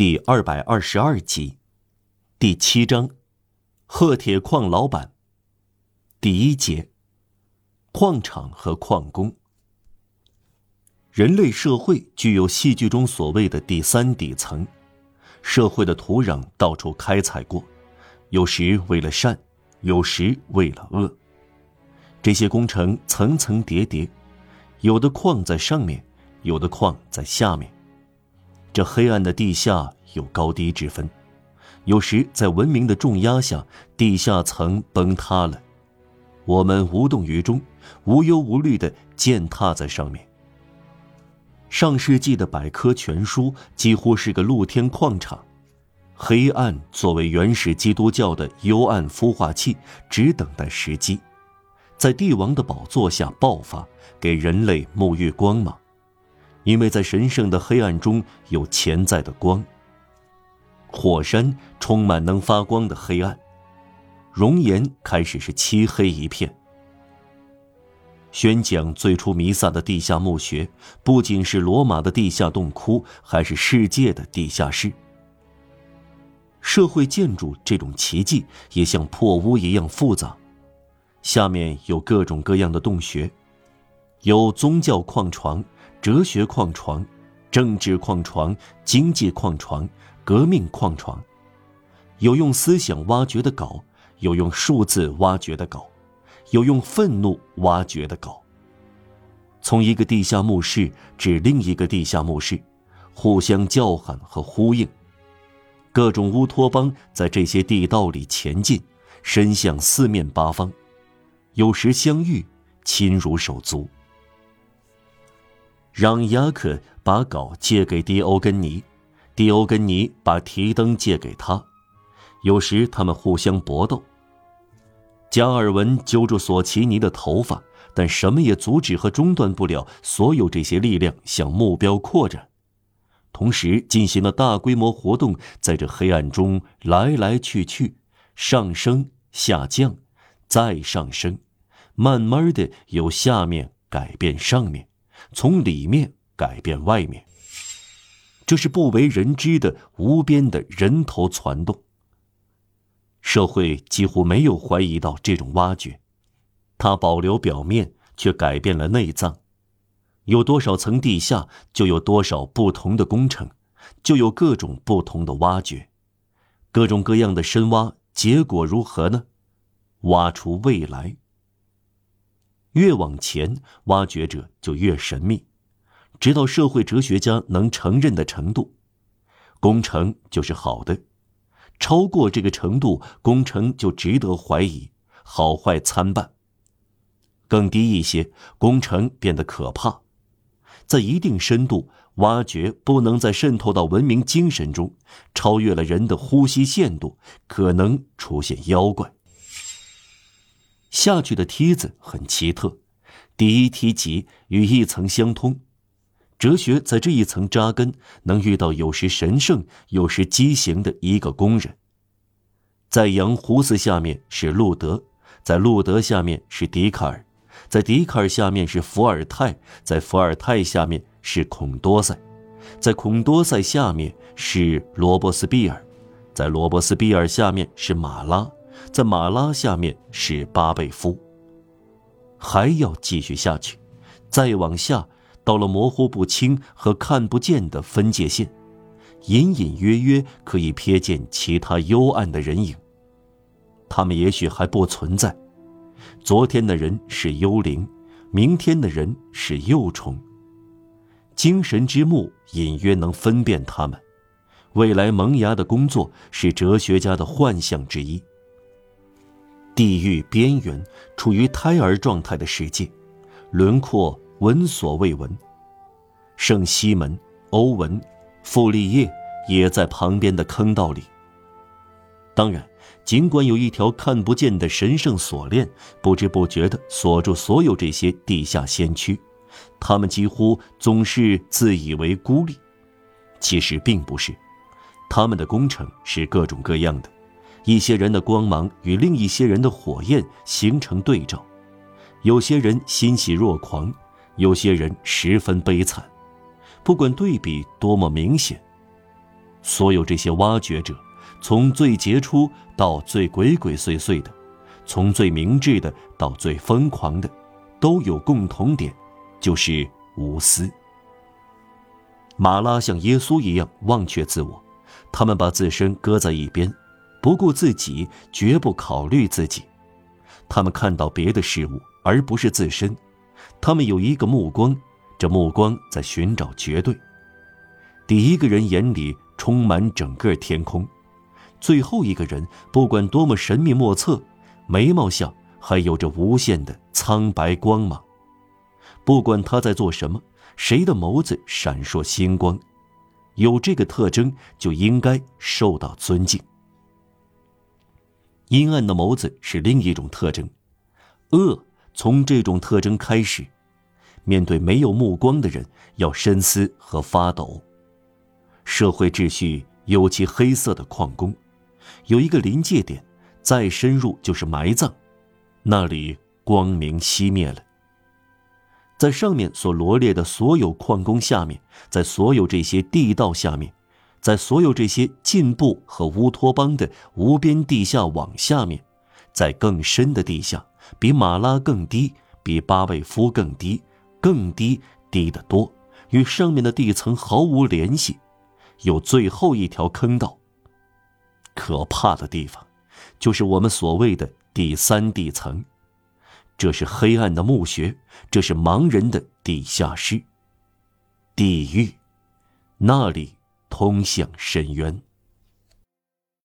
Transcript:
第二百二十二集，第七章，褐铁矿老板。第一节，矿场和矿工。人类社会具有戏剧中所谓的第三底层，社会的土壤到处开采过，有时为了善，有时为了恶。这些工程层层叠叠，有的矿在上面，有的矿在下面。这黑暗的地下有高低之分，有时在文明的重压下，地下层崩塌了，我们无动于衷，无忧无虑地践踏在上面。上世纪的百科全书几乎是个露天矿场，黑暗作为原始基督教的幽暗孵化器，只等待时机，在帝王的宝座下爆发，给人类沐浴光芒。因为在神圣的黑暗中有潜在的光。火山充满能发光的黑暗，熔岩开始是漆黑一片。宣讲最初弥撒的地下墓穴，不仅是罗马的地下洞窟，还是世界的地下室。社会建筑这种奇迹也像破屋一样复杂，下面有各种各样的洞穴，有宗教矿床。哲学矿床、政治矿床、经济矿床、革命矿床，有用思想挖掘的镐，有用数字挖掘的镐，有用愤怒挖掘的镐。从一个地下墓室至另一个地下墓室，互相叫喊和呼应。各种乌托邦在这些地道里前进，伸向四面八方，有时相遇，亲如手足。让雅克把镐借给迪欧根尼，迪欧根尼把提灯借给他。有时他们互相搏斗。加尔文揪住索奇尼的头发，但什么也阻止和中断不了所有这些力量向目标扩展，同时进行了大规模活动，在这黑暗中来来去去，上升、下降，再上升，慢慢的由下面改变上面。从里面改变外面，这是不为人知的无边的人头攒动。社会几乎没有怀疑到这种挖掘，它保留表面，却改变了内脏。有多少层地下，就有多少不同的工程，就有各种不同的挖掘，各种各样的深挖，结果如何呢？挖出未来。越往前，挖掘者就越神秘，直到社会哲学家能承认的程度，工程就是好的；超过这个程度，工程就值得怀疑，好坏参半。更低一些，工程变得可怕。在一定深度，挖掘不能再渗透到文明精神中，超越了人的呼吸限度，可能出现妖怪。下去的梯子很奇特，第一梯级与一层相通，哲学在这一层扎根，能遇到有时神圣、有时畸形的一个工人。在羊胡子下面是路德，在路德下面是笛卡尔，在笛卡尔下面是伏尔泰，在伏尔泰下面是孔多塞，在孔多塞下面是罗伯斯庇尔，在罗伯斯庇尔下面是马拉。在马拉下面是巴贝夫。还要继续下去，再往下，到了模糊不清和看不见的分界线，隐隐约约可以瞥见其他幽暗的人影。他们也许还不存在。昨天的人是幽灵，明天的人是幼虫。精神之目隐约能分辨他们。未来萌芽的工作是哲学家的幻象之一。地狱边缘，处于胎儿状态的世界，轮廓闻所未闻。圣西门、欧文、傅立叶也在旁边的坑道里。当然，尽管有一条看不见的神圣锁链，不知不觉地锁住所有这些地下先驱，他们几乎总是自以为孤立，其实并不是。他们的工程是各种各样的。一些人的光芒与另一些人的火焰形成对照，有些人欣喜若狂，有些人十分悲惨。不管对比多么明显，所有这些挖掘者，从最杰出到最鬼鬼祟祟的，从最明智的到最疯狂的，都有共同点，就是无私。马拉像耶稣一样忘却自我，他们把自身搁在一边，不顾自己，绝不考虑自己。他们看到别的事物，而不是自身。他们有一个目光，这目光在寻找绝对。第一个人眼里充满整个天空，最后一个人不管多么神秘莫测，眉毛下还有着无限的苍白光芒。不管他在做什么，谁的眸子闪烁星光，有这个特征就应该受到尊敬。阴暗的眸子是另一种特征，恶从这种特征开始。面对没有目光的人，要深思和发抖。社会秩序有其黑色的矿工，有一个临界点，再深入就是埋葬，那里光明熄灭了。在上面所罗列的所有矿工下面，在所有这些地道下面，在所有这些进步和乌托邦的无边地下网下面，在更深的地下，比马拉更低，比巴贝夫更低，更低，低得多，与上面的地层毫无联系。有最后一条坑道。可怕的地方，就是我们所谓的第三地层，这是黑暗的墓穴，这是盲人的地下室。地狱，那里通向深渊。